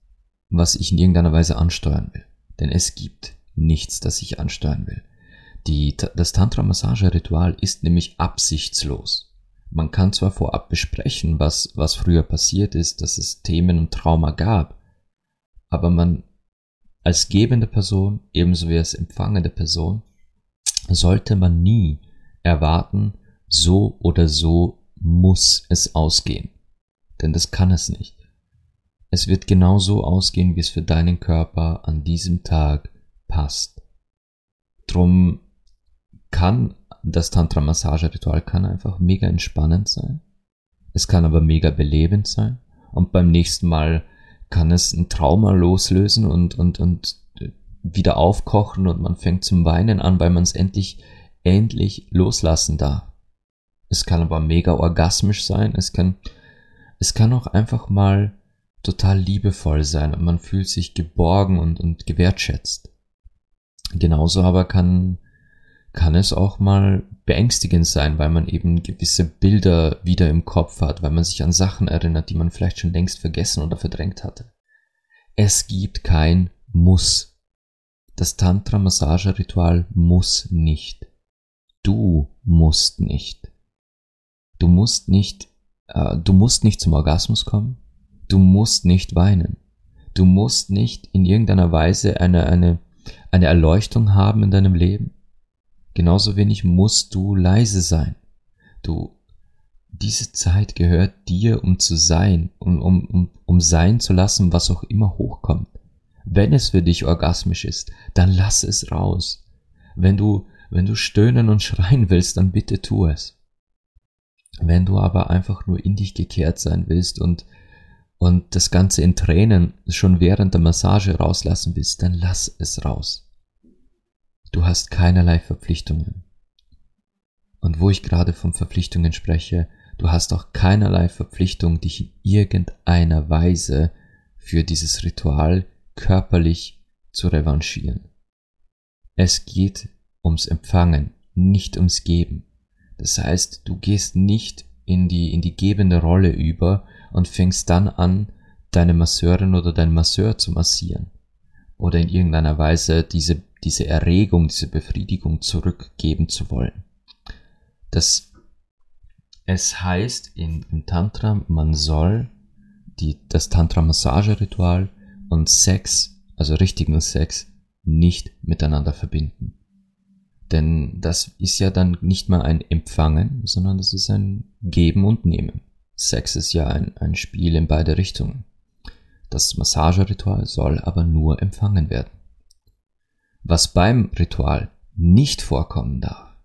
was ich in irgendeiner Weise ansteuern will. Denn es gibt nichts, das ich ansteuern will. Die, das Tantra-Massage-Ritual ist nämlich absichtslos. Man kann zwar vorab besprechen, was, was früher passiert ist, dass es Themen und Trauma gab, aber man als gebende Person, ebenso wie als empfangende Person, sollte man nie erwarten, so oder so muss es ausgehen. Denn das kann es nicht. Es wird genau so ausgehen, wie es für deinen Körper an diesem Tag passt. Drum kann das Tantra-Massage-Ritual kann einfach mega entspannend sein. Es kann aber mega belebend sein. Und beim nächsten Mal kann es ein Trauma loslösen und, und, und wieder aufkochen und man fängt zum Weinen an, weil man es endlich, endlich loslassen darf. Es kann aber mega orgasmisch sein. Es kann, es kann auch einfach mal total liebevoll sein und man fühlt sich geborgen und, und gewertschätzt. Genauso aber kann, kann es auch mal beängstigend sein, weil man eben gewisse Bilder wieder im Kopf hat, weil man sich an Sachen erinnert, die man vielleicht schon längst vergessen oder verdrängt hatte. Es gibt kein Muss. Das Tantra-Massage-Ritual muss nicht. Du musst nicht. Du musst nicht, äh, du musst nicht zum Orgasmus kommen. Du musst nicht weinen. Du musst nicht in irgendeiner Weise eine, eine, eine Erleuchtung haben in deinem Leben. Genauso wenig musst du leise sein. Du, diese Zeit gehört dir, um zu sein, um, um, um, um sein zu lassen, was auch immer hochkommt. Wenn es für dich orgasmisch ist, dann lass es raus. Wenn du, wenn du stöhnen und schreien willst, dann bitte tu es. Wenn du aber einfach nur in dich gekehrt sein willst und, und das Ganze in Tränen schon während der Massage rauslassen willst, dann lass es raus. Du hast keinerlei Verpflichtungen. Und wo ich gerade von Verpflichtungen spreche, du hast auch keinerlei Verpflichtung, dich in irgendeiner Weise für dieses Ritual körperlich zu revanchieren. Es geht ums Empfangen, nicht ums Geben. Das heißt, du gehst nicht in die, in die gebende Rolle über und fängst dann an, deine Masseurin oder deinen Masseur zu massieren. Oder in irgendeiner Weise diese diese Erregung, diese Befriedigung zurückgeben zu wollen. Das, es heißt in, im Tantra, man soll die, das Tantra-Massage-Ritual und Sex, also richtigen Sex, nicht miteinander verbinden. Denn das ist ja dann nicht mal ein Empfangen, sondern das ist ein Geben und Nehmen. Sex ist ja ein, ein Spiel in beide Richtungen. Das Massageritual soll aber nur empfangen werden. Was beim Ritual nicht vorkommen darf,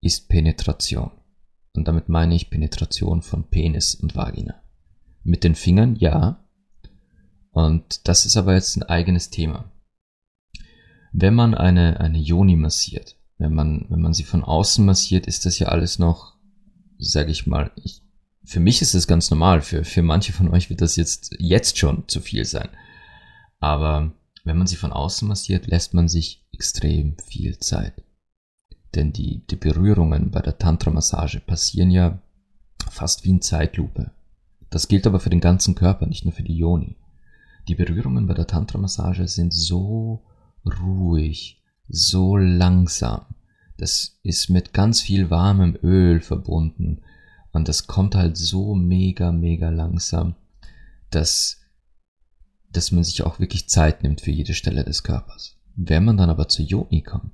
ist Penetration. Und damit meine ich Penetration von Penis und Vagina. Mit den Fingern ja. Und das ist aber jetzt ein eigenes Thema. Wenn man eine, eine Yoni massiert, wenn man, wenn man sie von außen massiert, ist das ja alles noch, sage ich mal, ich, für mich ist es ganz normal, für, für manche von euch wird das jetzt, jetzt schon zu viel sein. Aber wenn man sie von außen massiert, lässt man sich extrem viel Zeit. Denn die, die Berührungen bei der Tantra-Massage passieren ja fast wie in Zeitlupe. Das gilt aber für den ganzen Körper, nicht nur für die Yoni. Die Berührungen bei der Tantra-Massage sind so ruhig, so langsam. Das ist mit ganz viel warmem Öl verbunden und das kommt halt so mega, mega langsam, dass, dass man sich auch wirklich Zeit nimmt für jede Stelle des Körpers. Wenn man dann aber zur Yoni kommt,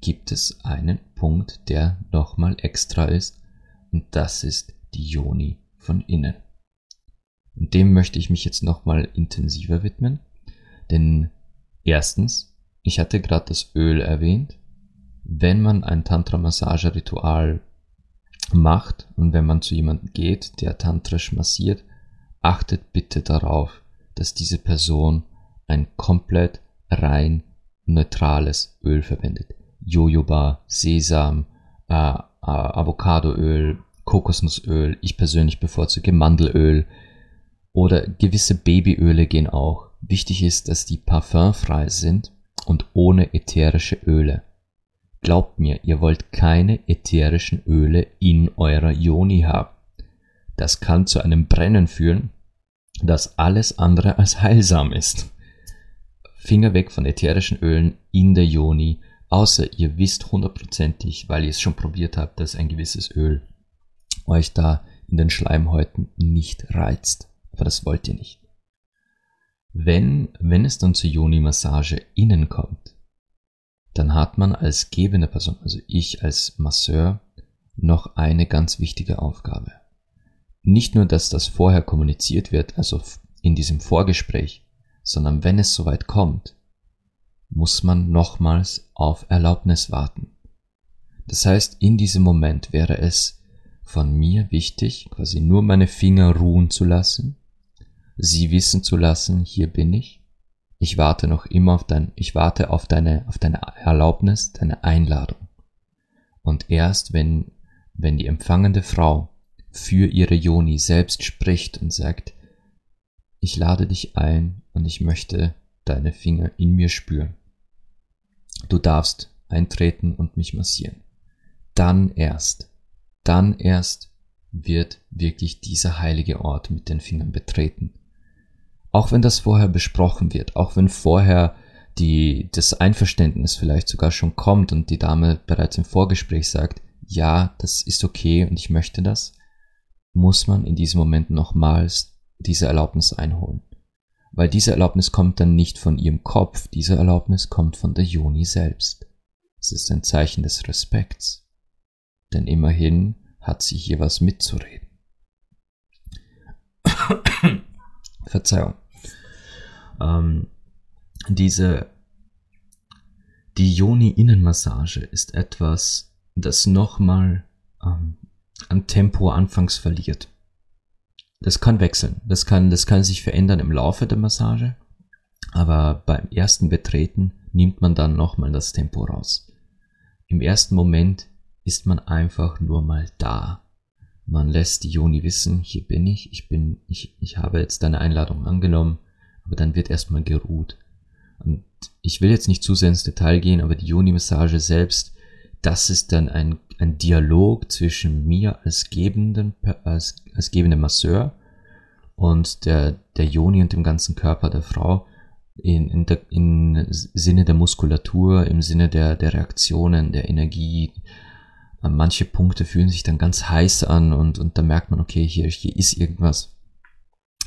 gibt es einen Punkt, der nochmal extra ist und das ist die Yoni von innen. Und dem möchte ich mich jetzt nochmal intensiver widmen, denn erstens ich hatte gerade das Öl erwähnt. Wenn man ein Tantra-Massage-Ritual macht und wenn man zu jemandem geht, der tantrisch massiert, achtet bitte darauf, dass diese Person ein komplett rein neutrales Öl verwendet. Jojoba, Sesam, äh, äh, Avocadoöl, Kokosnussöl, ich persönlich bevorzuge Mandelöl oder gewisse Babyöle gehen auch. Wichtig ist, dass die parfümfrei sind und ohne ätherische Öle. Glaubt mir, ihr wollt keine ätherischen Öle in eurer Yoni haben. Das kann zu einem Brennen führen, das alles andere als heilsam ist. Finger weg von ätherischen Ölen in der Yoni, außer ihr wisst hundertprozentig, weil ihr es schon probiert habt, dass ein gewisses Öl euch da in den Schleimhäuten nicht reizt. Aber das wollt ihr nicht. Wenn, wenn es dann zur Yoni-Massage innen kommt, dann hat man als gebende Person, also ich als Masseur, noch eine ganz wichtige Aufgabe. Nicht nur, dass das vorher kommuniziert wird, also in diesem Vorgespräch, sondern wenn es soweit kommt, muss man nochmals auf Erlaubnis warten. Das heißt, in diesem Moment wäre es von mir wichtig, quasi nur meine Finger ruhen zu lassen sie wissen zu lassen, hier bin ich. Ich warte noch immer auf dein, ich warte auf deine, auf deine Erlaubnis, deine Einladung. Und erst wenn, wenn die empfangende Frau für ihre Joni selbst spricht und sagt, ich lade dich ein und ich möchte deine Finger in mir spüren. Du darfst eintreten und mich massieren. Dann erst, dann erst wird wirklich dieser heilige Ort mit den Fingern betreten auch wenn das vorher besprochen wird, auch wenn vorher die, das Einverständnis vielleicht sogar schon kommt und die Dame bereits im Vorgespräch sagt, ja, das ist okay und ich möchte das, muss man in diesem Moment nochmals diese Erlaubnis einholen. Weil diese Erlaubnis kommt dann nicht von ihrem Kopf, diese Erlaubnis kommt von der Joni selbst. Es ist ein Zeichen des Respekts. Denn immerhin hat sie hier was mitzureden. (coughs) Verzeihung ähm, diese die Yoni-Innenmassage ist etwas, das nochmal ähm, an Tempo anfangs verliert. Das kann wechseln, das kann, das kann sich verändern im Laufe der Massage, aber beim ersten Betreten nimmt man dann nochmal das Tempo raus. Im ersten Moment ist man einfach nur mal da. Man lässt die Joni wissen, hier bin ich, ich bin, ich, ich habe jetzt deine Einladung angenommen, aber dann wird erstmal geruht. Und ich will jetzt nicht zu sehr ins Detail gehen, aber die Yoni-Massage selbst, das ist dann ein, ein Dialog zwischen mir als gebenden, als, als gebender Masseur und der, der Yoni und dem ganzen Körper der Frau in, in, der, in Sinne der Muskulatur, im Sinne der, der Reaktionen, der Energie, manche Punkte fühlen sich dann ganz heiß an und, und da merkt man, okay, hier, hier ist irgendwas.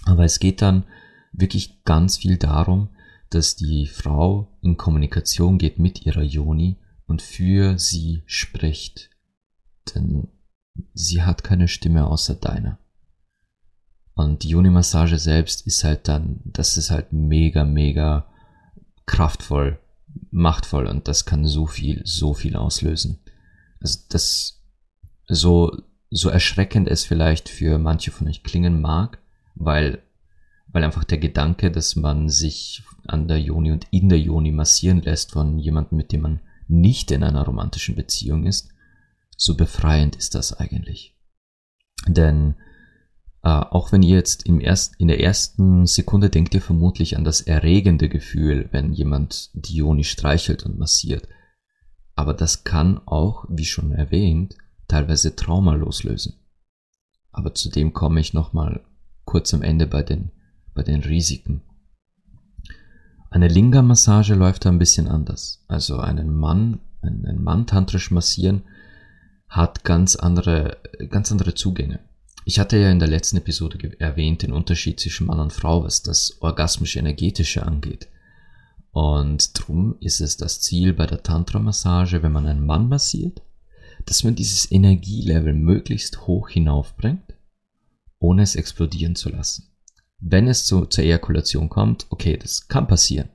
Aber es geht dann wirklich ganz viel darum, dass die Frau in Kommunikation geht mit ihrer Yoni und für sie spricht. Denn sie hat keine Stimme außer deiner. Und die Yoni-Massage selbst ist halt dann, das ist halt mega, mega kraftvoll, machtvoll und das kann so viel, so viel auslösen. Also das, so, so erschreckend es vielleicht für manche von euch klingen mag, weil weil einfach der Gedanke, dass man sich an der Joni und in der Joni massieren lässt von jemandem, mit dem man nicht in einer romantischen Beziehung ist, so befreiend ist das eigentlich. Denn äh, auch wenn ihr jetzt im erst, in der ersten Sekunde denkt ihr vermutlich an das erregende Gefühl, wenn jemand die Joni streichelt und massiert. Aber das kann auch, wie schon erwähnt, teilweise Trauma loslösen. Aber zu dem komme ich nochmal kurz am Ende bei den bei den Risiken. Eine Linga-Massage läuft da ein bisschen anders. Also einen Mann, einen Mann tantrisch massieren hat ganz andere, ganz andere Zugänge. Ich hatte ja in der letzten Episode erwähnt den Unterschied zwischen Mann und Frau, was das orgasmisch-energetische angeht. Und drum ist es das Ziel bei der Tantra-Massage, wenn man einen Mann massiert, dass man dieses Energielevel möglichst hoch hinaufbringt, ohne es explodieren zu lassen. Wenn es zu, zur Ejakulation kommt, okay, das kann passieren,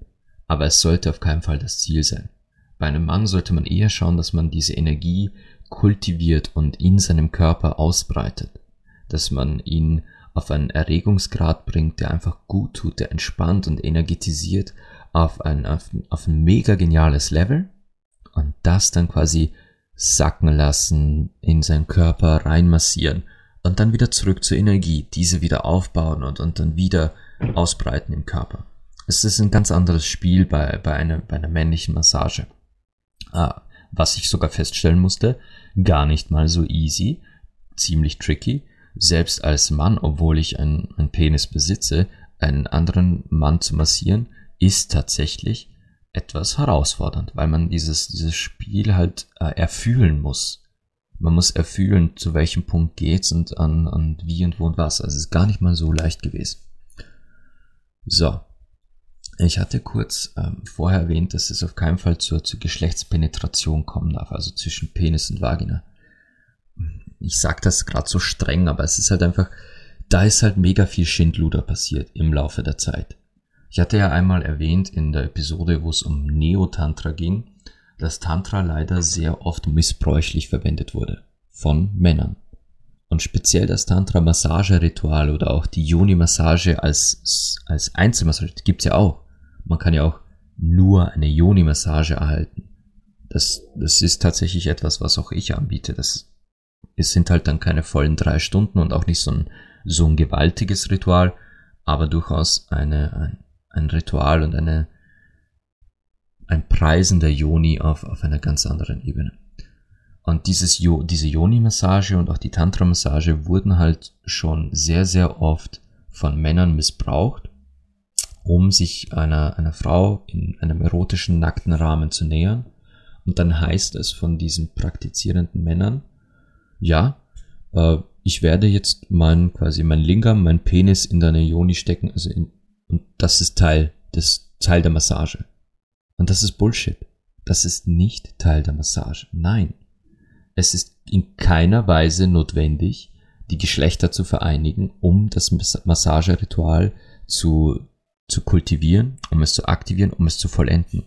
aber es sollte auf keinen Fall das Ziel sein. Bei einem Mann sollte man eher schauen, dass man diese Energie kultiviert und in seinem Körper ausbreitet, dass man ihn auf einen Erregungsgrad bringt, der einfach gut tut, der entspannt und energetisiert auf ein, auf, auf ein mega geniales Level und das dann quasi sacken lassen, in seinen Körper reinmassieren und dann wieder zurück zur Energie, diese wieder aufbauen und, und dann wieder ausbreiten im Körper. Es ist ein ganz anderes Spiel bei, bei, einer, bei einer männlichen Massage. Ah, was ich sogar feststellen musste, gar nicht mal so easy, ziemlich tricky. Selbst als Mann, obwohl ich einen, einen Penis besitze, einen anderen Mann zu massieren, ist tatsächlich etwas herausfordernd, weil man dieses, dieses Spiel halt äh, erfühlen muss man muss erfühlen, zu welchem Punkt geht's und an, an wie und wo und was. Also es ist gar nicht mal so leicht gewesen. So. Ich hatte kurz ähm, vorher erwähnt, dass es auf keinen Fall zur, zur Geschlechtspenetration kommen darf, also zwischen Penis und Vagina. Ich sag das gerade so streng, aber es ist halt einfach, da ist halt mega viel Schindluder passiert im Laufe der Zeit. Ich hatte ja einmal erwähnt in der Episode, wo es um Neotantra ging, dass Tantra leider sehr oft missbräuchlich verwendet wurde von Männern. Und speziell das Tantra-Massage-Ritual oder auch die Yoni-Massage als, als Einzelmassage gibt's ja auch. Man kann ja auch nur eine Yoni-Massage erhalten. Das, das ist tatsächlich etwas, was auch ich anbiete. Das, es sind halt dann keine vollen drei Stunden und auch nicht so ein, so ein gewaltiges Ritual, aber durchaus eine, ein, ein Ritual und eine, ein Preisen der Yoni auf, auf einer ganz anderen Ebene. Und dieses jo diese Yoni-Massage und auch die Tantra-Massage wurden halt schon sehr, sehr oft von Männern missbraucht, um sich einer, einer Frau in einem erotischen, nackten Rahmen zu nähern. Und dann heißt es von diesen praktizierenden Männern, ja, äh, ich werde jetzt mein, quasi mein Lingam, mein Penis in deine Yoni stecken, also in, und das ist Teil des, Teil der Massage. Und das ist Bullshit. Das ist nicht Teil der Massage. Nein. Es ist in keiner Weise notwendig, die Geschlechter zu vereinigen, um das Massageritual zu, zu kultivieren, um es zu aktivieren, um es zu vollenden.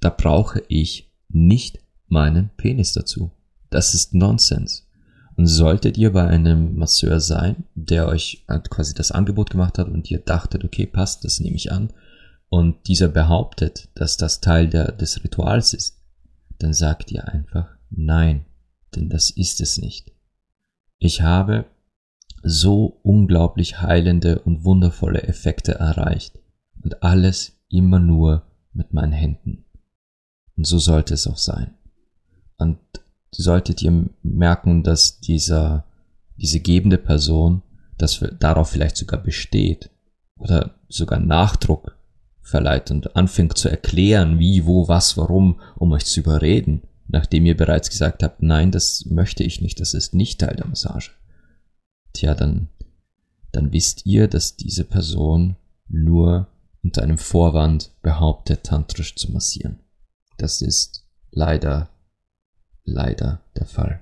Da brauche ich nicht meinen Penis dazu. Das ist Nonsens. Und solltet ihr bei einem Masseur sein, der euch quasi das Angebot gemacht hat und ihr dachtet, okay, passt, das nehme ich an, und dieser behauptet, dass das Teil der, des Rituals ist, dann sagt ihr einfach nein, denn das ist es nicht. Ich habe so unglaublich heilende und wundervolle Effekte erreicht und alles immer nur mit meinen Händen. Und so sollte es auch sein. Und solltet ihr merken, dass dieser, diese gebende Person das darauf vielleicht sogar besteht oder sogar Nachdruck verleiht und anfängt zu erklären, wie, wo, was, warum, um euch zu überreden, nachdem ihr bereits gesagt habt, nein, das möchte ich nicht, das ist nicht Teil der Massage. Tja, dann, dann wisst ihr, dass diese Person nur unter einem Vorwand behauptet, tantrisch zu massieren. Das ist leider, leider der Fall.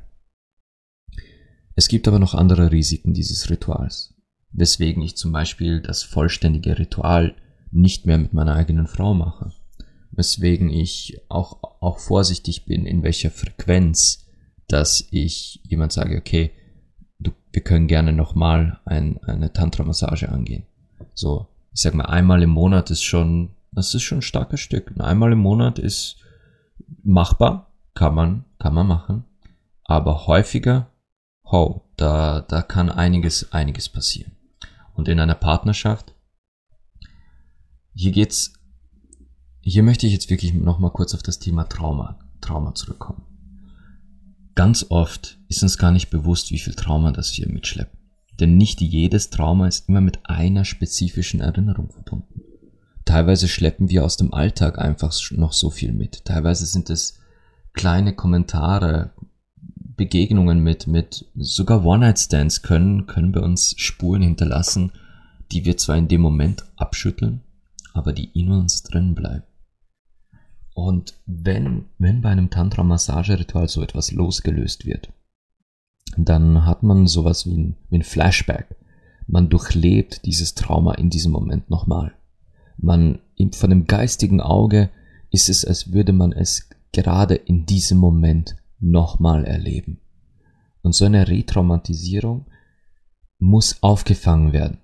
Es gibt aber noch andere Risiken dieses Rituals, weswegen ich zum Beispiel das vollständige Ritual nicht mehr mit meiner eigenen Frau mache, weswegen ich auch, auch vorsichtig bin, in welcher Frequenz, dass ich jemand sage, okay, du, wir können gerne nochmal ein, eine Tantra-Massage angehen. So, ich sag mal, einmal im Monat ist schon, das ist schon ein starkes Stück. Einmal im Monat ist machbar, kann man, kann man machen. Aber häufiger, ho, da, da kann einiges, einiges passieren. Und in einer Partnerschaft, hier geht's, hier möchte ich jetzt wirklich nochmal kurz auf das Thema Trauma, Trauma zurückkommen. Ganz oft ist uns gar nicht bewusst, wie viel Trauma das wir mitschleppen. Denn nicht jedes Trauma ist immer mit einer spezifischen Erinnerung verbunden. Teilweise schleppen wir aus dem Alltag einfach noch so viel mit. Teilweise sind es kleine Kommentare, Begegnungen mit, mit sogar One-Night-Stands können, können bei uns Spuren hinterlassen, die wir zwar in dem Moment abschütteln, aber die in uns drin bleiben. Und wenn, wenn bei einem Tantra-Massageritual so etwas losgelöst wird, dann hat man sowas wie ein, wie ein Flashback. Man durchlebt dieses Trauma in diesem Moment nochmal. Man, von dem geistigen Auge ist es, als würde man es gerade in diesem Moment nochmal erleben. Und so eine Retraumatisierung muss aufgefangen werden.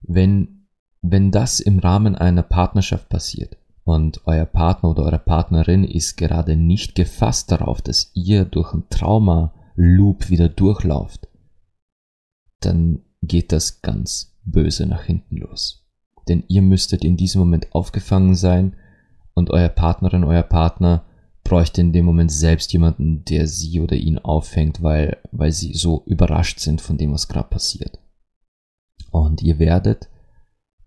Wenn, wenn das im Rahmen einer Partnerschaft passiert und euer Partner oder eure Partnerin ist gerade nicht gefasst darauf, dass ihr durch ein Trauma Loop wieder durchlauft, dann geht das ganz böse nach hinten los. Denn ihr müsstet in diesem Moment aufgefangen sein und euer Partnerin, euer Partner bräuchte in dem Moment selbst jemanden, der sie oder ihn auffängt, weil, weil sie so überrascht sind von dem, was gerade passiert. Und ihr werdet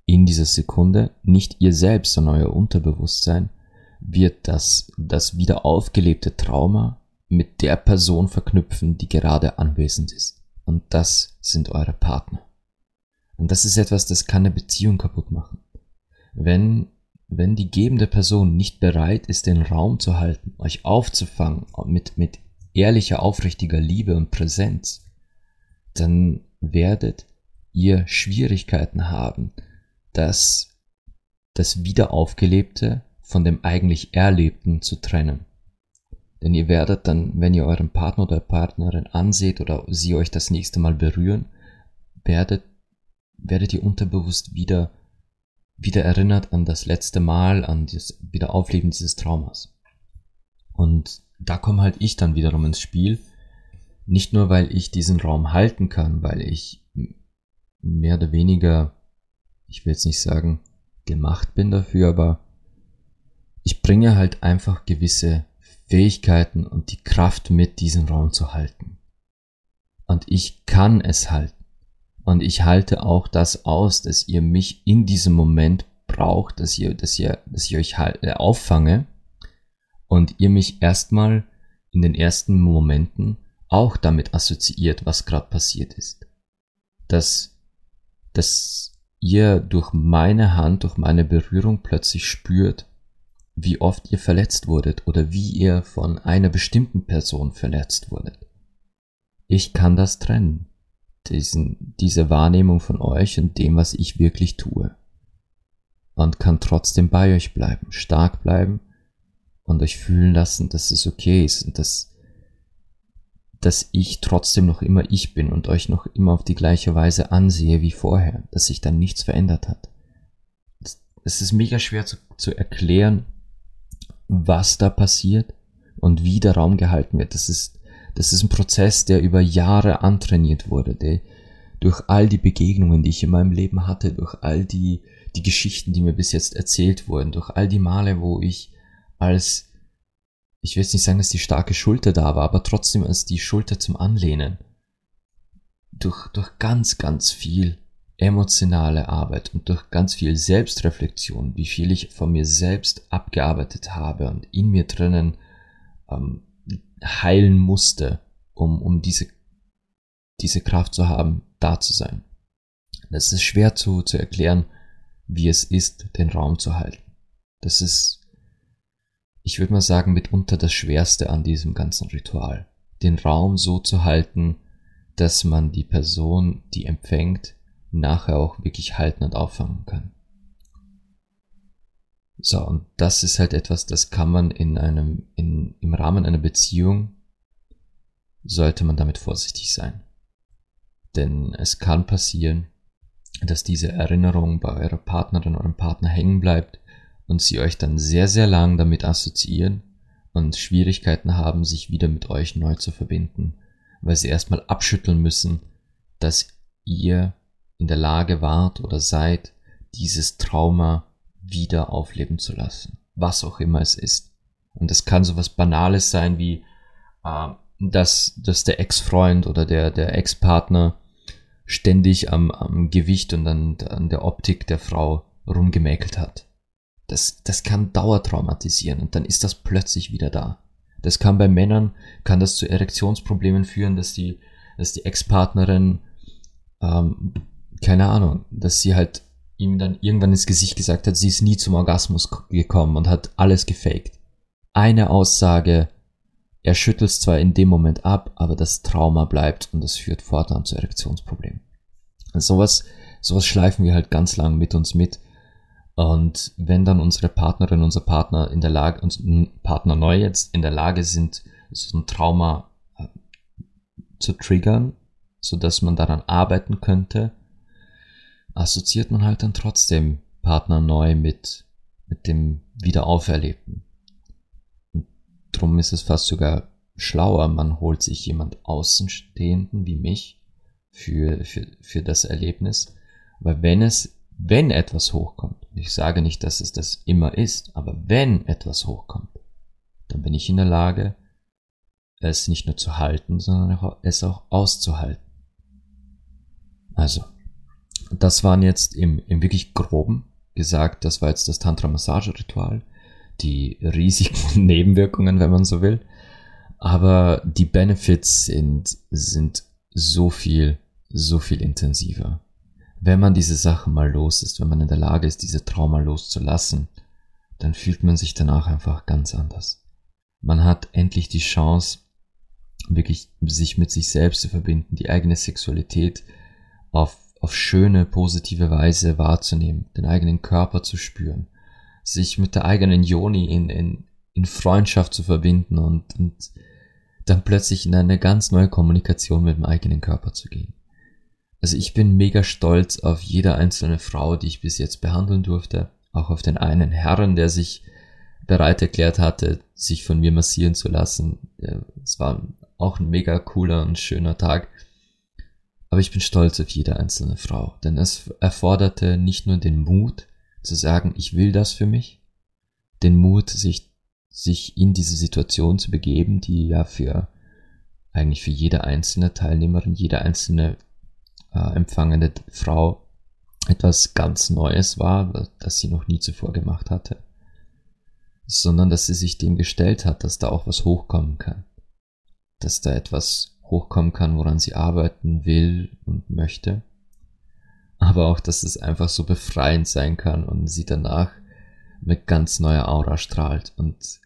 in dieser Sekunde, nicht ihr selbst, sondern euer Unterbewusstsein, wird das, das wieder aufgelebte Trauma mit der Person verknüpfen, die gerade anwesend ist. Und das sind eure Partner. Und das ist etwas, das kann eine Beziehung kaputt machen. Wenn, wenn die gebende Person nicht bereit ist, den Raum zu halten, euch aufzufangen mit, mit ehrlicher, aufrichtiger Liebe und Präsenz, dann werdet ihr Schwierigkeiten haben, das, das Wiederaufgelebte von dem eigentlich Erlebten zu trennen. Denn ihr werdet dann, wenn ihr euren Partner oder Partnerin anseht oder sie euch das nächste Mal berühren, werdet, werdet ihr unterbewusst wieder, wieder erinnert an das letzte Mal, an das Wiederaufleben dieses Traumas. Und da komme halt ich dann wiederum ins Spiel. Nicht nur, weil ich diesen Raum halten kann, weil ich mehr oder weniger, ich will jetzt nicht sagen, gemacht bin dafür, aber ich bringe halt einfach gewisse Fähigkeiten und die Kraft mit, diesen Raum zu halten. Und ich kann es halten. Und ich halte auch das aus, dass ihr mich in diesem Moment braucht, dass ihr, dass ihr, dass ich euch halt, äh, auffange und ihr mich erstmal in den ersten Momenten auch damit assoziiert, was gerade passiert ist. Dass, dass ihr durch meine Hand, durch meine Berührung plötzlich spürt, wie oft ihr verletzt wurdet oder wie ihr von einer bestimmten Person verletzt wurdet. Ich kann das trennen, diesen, diese Wahrnehmung von euch und dem, was ich wirklich tue. Und kann trotzdem bei euch bleiben, stark bleiben und euch fühlen lassen, dass es okay ist und dass, dass ich trotzdem noch immer ich bin und euch noch immer auf die gleiche Weise ansehe wie vorher, dass sich dann nichts verändert hat. Es ist mega schwer zu, zu erklären, was da passiert und wie der Raum gehalten wird. Das ist, das ist ein Prozess, der über Jahre antrainiert wurde, der durch all die Begegnungen, die ich in meinem Leben hatte, durch all die, die Geschichten, die mir bis jetzt erzählt wurden, durch all die Male, wo ich als, ich will jetzt nicht sagen, dass die starke Schulter da war, aber trotzdem als die Schulter zum Anlehnen, durch, durch ganz, ganz viel emotionale Arbeit und durch ganz viel Selbstreflexion, wie viel ich von mir selbst abgearbeitet habe und in mir drinnen ähm, heilen musste, um, um diese, diese Kraft zu haben, da zu sein. Das ist schwer zu, zu erklären, wie es ist, den Raum zu halten. Das ist, ich würde mal sagen, mitunter das Schwerste an diesem ganzen Ritual. Den Raum so zu halten, dass man die Person, die empfängt, nachher auch wirklich halten und auffangen kann. So, und das ist halt etwas, das kann man in einem, in, im Rahmen einer Beziehung, sollte man damit vorsichtig sein. Denn es kann passieren, dass diese Erinnerung bei eurer Partnerin, eurem Partner hängen bleibt und sie euch dann sehr, sehr lang damit assoziieren und Schwierigkeiten haben, sich wieder mit euch neu zu verbinden, weil sie erstmal abschütteln müssen, dass ihr in der Lage wart oder seid, dieses Trauma wieder aufleben zu lassen, was auch immer es ist. Und es kann so was Banales sein wie, äh, dass, dass der Ex-Freund oder der, der Ex-Partner ständig am, am Gewicht und an, an der Optik der Frau rumgemäkelt hat. Das, das kann dauertraumatisieren und dann ist das plötzlich wieder da. Das kann bei Männern, kann das zu Erektionsproblemen führen, dass die, dass die Ex-Partnerin, ähm, keine Ahnung, dass sie halt ihm dann irgendwann ins Gesicht gesagt hat, sie ist nie zum Orgasmus gekommen und hat alles gefaked. Eine Aussage, er schüttelt zwar in dem Moment ab, aber das Trauma bleibt und das führt fortan zu Erektionsproblemen. Also sowas, sowas schleifen wir halt ganz lang mit uns mit. Und wenn dann unsere Partnerin, unser Partner in der Lage, unser Partner neu jetzt in der Lage sind, so ein Trauma äh, zu triggern, so dass man daran arbeiten könnte, assoziiert man halt dann trotzdem Partner neu mit, mit dem Wiederauferlebten. Und drum ist es fast sogar schlauer, man holt sich jemand Außenstehenden wie mich für, für, für das Erlebnis. Aber wenn es wenn etwas hochkommt, ich sage nicht, dass es das immer ist, aber wenn etwas hochkommt, dann bin ich in der Lage, es nicht nur zu halten, sondern es auch auszuhalten. Also, das waren jetzt im, im wirklich groben gesagt, das war jetzt das Tantra-Massage-Ritual, die Risiken und (laughs) Nebenwirkungen, wenn man so will. Aber die Benefits sind, sind so viel, so viel intensiver wenn man diese Sachen mal los ist, wenn man in der Lage ist, diese Trauma loszulassen, dann fühlt man sich danach einfach ganz anders. Man hat endlich die Chance, wirklich sich mit sich selbst zu verbinden, die eigene Sexualität auf, auf schöne, positive Weise wahrzunehmen, den eigenen Körper zu spüren, sich mit der eigenen Yoni in, in, in Freundschaft zu verbinden und, und dann plötzlich in eine ganz neue Kommunikation mit dem eigenen Körper zu gehen. Also ich bin mega stolz auf jede einzelne Frau, die ich bis jetzt behandeln durfte. Auch auf den einen Herrn, der sich bereit erklärt hatte, sich von mir massieren zu lassen. Es war auch ein mega cooler und schöner Tag. Aber ich bin stolz auf jede einzelne Frau, denn es erforderte nicht nur den Mut zu sagen, ich will das für mich, den Mut, sich, sich in diese Situation zu begeben, die ja für eigentlich für jede einzelne Teilnehmerin, jede einzelne äh, empfangene Frau etwas ganz Neues war, das sie noch nie zuvor gemacht hatte, sondern dass sie sich dem gestellt hat, dass da auch was hochkommen kann, dass da etwas hochkommen kann, woran sie arbeiten will und möchte, aber auch, dass es einfach so befreiend sein kann und sie danach mit ganz neuer Aura strahlt. Und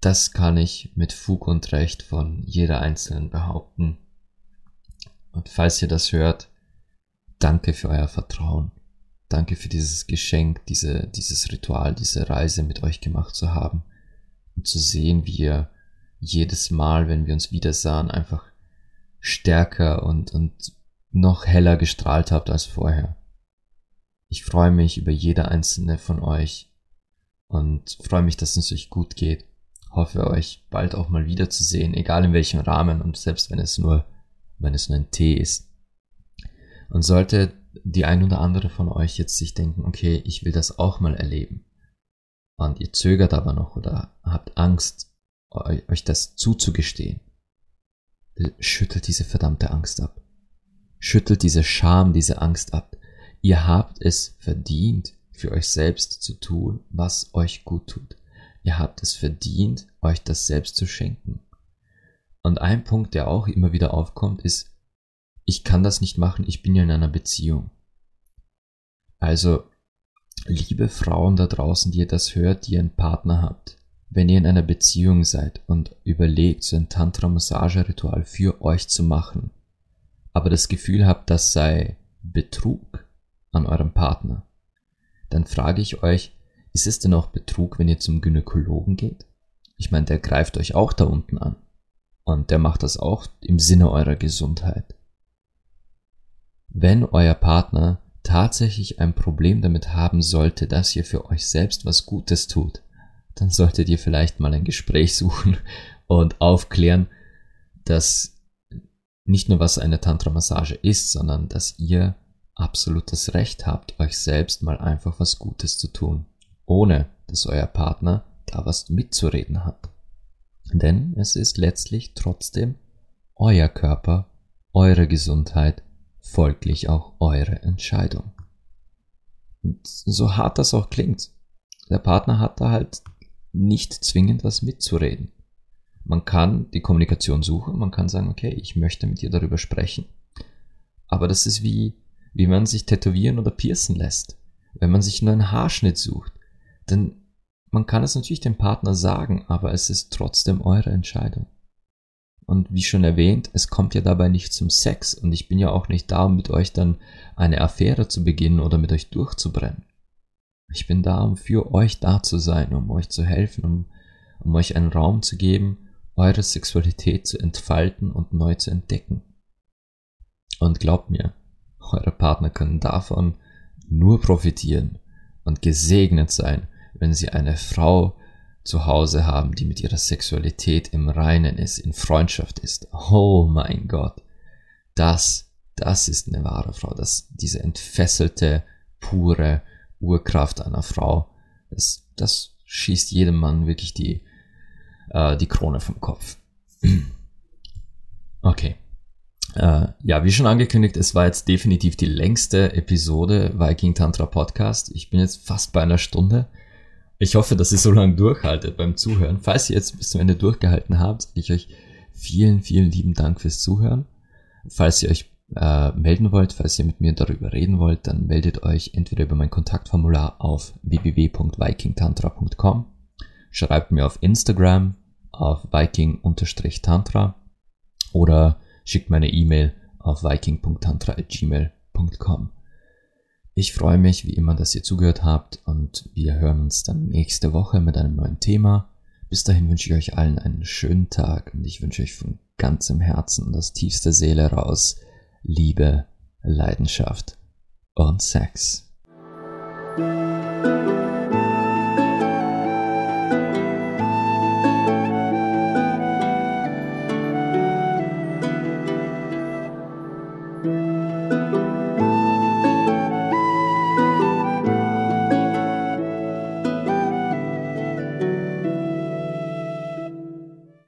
das kann ich mit Fug und Recht von jeder Einzelnen behaupten. Und falls ihr das hört, danke für euer Vertrauen. Danke für dieses Geschenk, diese, dieses Ritual, diese Reise mit euch gemacht zu haben. Und zu sehen, wie ihr jedes Mal, wenn wir uns wieder sahen, einfach stärker und, und noch heller gestrahlt habt als vorher. Ich freue mich über jede einzelne von euch und freue mich, dass es euch gut geht. Hoffe euch bald auch mal wiederzusehen, egal in welchem Rahmen und selbst wenn es nur wenn es nur ein T ist. Und sollte die ein oder andere von euch jetzt sich denken, okay, ich will das auch mal erleben. Und ihr zögert aber noch oder habt Angst, euch das zuzugestehen. Schüttelt diese verdammte Angst ab. Schüttelt diese Scham, diese Angst ab. Ihr habt es verdient, für euch selbst zu tun, was euch gut tut. Ihr habt es verdient, euch das selbst zu schenken. Und ein Punkt, der auch immer wieder aufkommt, ist, ich kann das nicht machen, ich bin ja in einer Beziehung. Also, liebe Frauen da draußen, die ihr das hört, die ihr einen Partner habt, wenn ihr in einer Beziehung seid und überlegt, so ein Tantra-Massage-Ritual für euch zu machen, aber das Gefühl habt, das sei Betrug an eurem Partner, dann frage ich euch, ist es denn auch Betrug, wenn ihr zum Gynäkologen geht? Ich meine, der greift euch auch da unten an. Und der macht das auch im Sinne eurer Gesundheit. Wenn euer Partner tatsächlich ein Problem damit haben sollte, dass ihr für euch selbst was Gutes tut, dann solltet ihr vielleicht mal ein Gespräch (laughs) suchen und aufklären, dass nicht nur was eine Tantra-Massage ist, sondern dass ihr absolutes Recht habt, euch selbst mal einfach was Gutes zu tun, ohne dass euer Partner da was mitzureden hat. Denn es ist letztlich trotzdem euer Körper, eure Gesundheit, folglich auch eure Entscheidung. Und so hart das auch klingt, der Partner hat da halt nicht zwingend was mitzureden. Man kann die Kommunikation suchen, man kann sagen, okay, ich möchte mit dir darüber sprechen. Aber das ist wie, wie man sich tätowieren oder piercen lässt. Wenn man sich nur einen Haarschnitt sucht, dann man kann es natürlich dem Partner sagen, aber es ist trotzdem eure Entscheidung. Und wie schon erwähnt, es kommt ja dabei nicht zum Sex und ich bin ja auch nicht da, um mit euch dann eine Affäre zu beginnen oder mit euch durchzubrennen. Ich bin da, um für euch da zu sein, um euch zu helfen, um, um euch einen Raum zu geben, eure Sexualität zu entfalten und neu zu entdecken. Und glaubt mir, eure Partner können davon nur profitieren und gesegnet sein, wenn sie eine Frau zu Hause haben, die mit ihrer Sexualität im Reinen ist, in Freundschaft ist. Oh mein Gott. Das, das ist eine wahre Frau. Das, diese entfesselte, pure Urkraft einer Frau. Das, das schießt jedem Mann wirklich die, äh, die Krone vom Kopf. (clears throat) okay. Äh, ja, wie schon angekündigt, es war jetzt definitiv die längste Episode Viking Tantra Podcast. Ich bin jetzt fast bei einer Stunde. Ich hoffe, dass ihr so lange durchhaltet beim Zuhören. Falls ihr jetzt bis zum Ende durchgehalten habt, sage ich euch vielen, vielen lieben Dank fürs Zuhören. Falls ihr euch äh, melden wollt, falls ihr mit mir darüber reden wollt, dann meldet euch entweder über mein Kontaktformular auf www.vikingtantra.com, schreibt mir auf Instagram auf viking-tantra oder schickt meine E-Mail auf viking.tantra.gmail.com. Ich freue mich wie immer, dass ihr zugehört habt und wir hören uns dann nächste Woche mit einem neuen Thema. Bis dahin wünsche ich euch allen einen schönen Tag und ich wünsche euch von ganzem Herzen das tiefste Seele raus Liebe, Leidenschaft und Sex.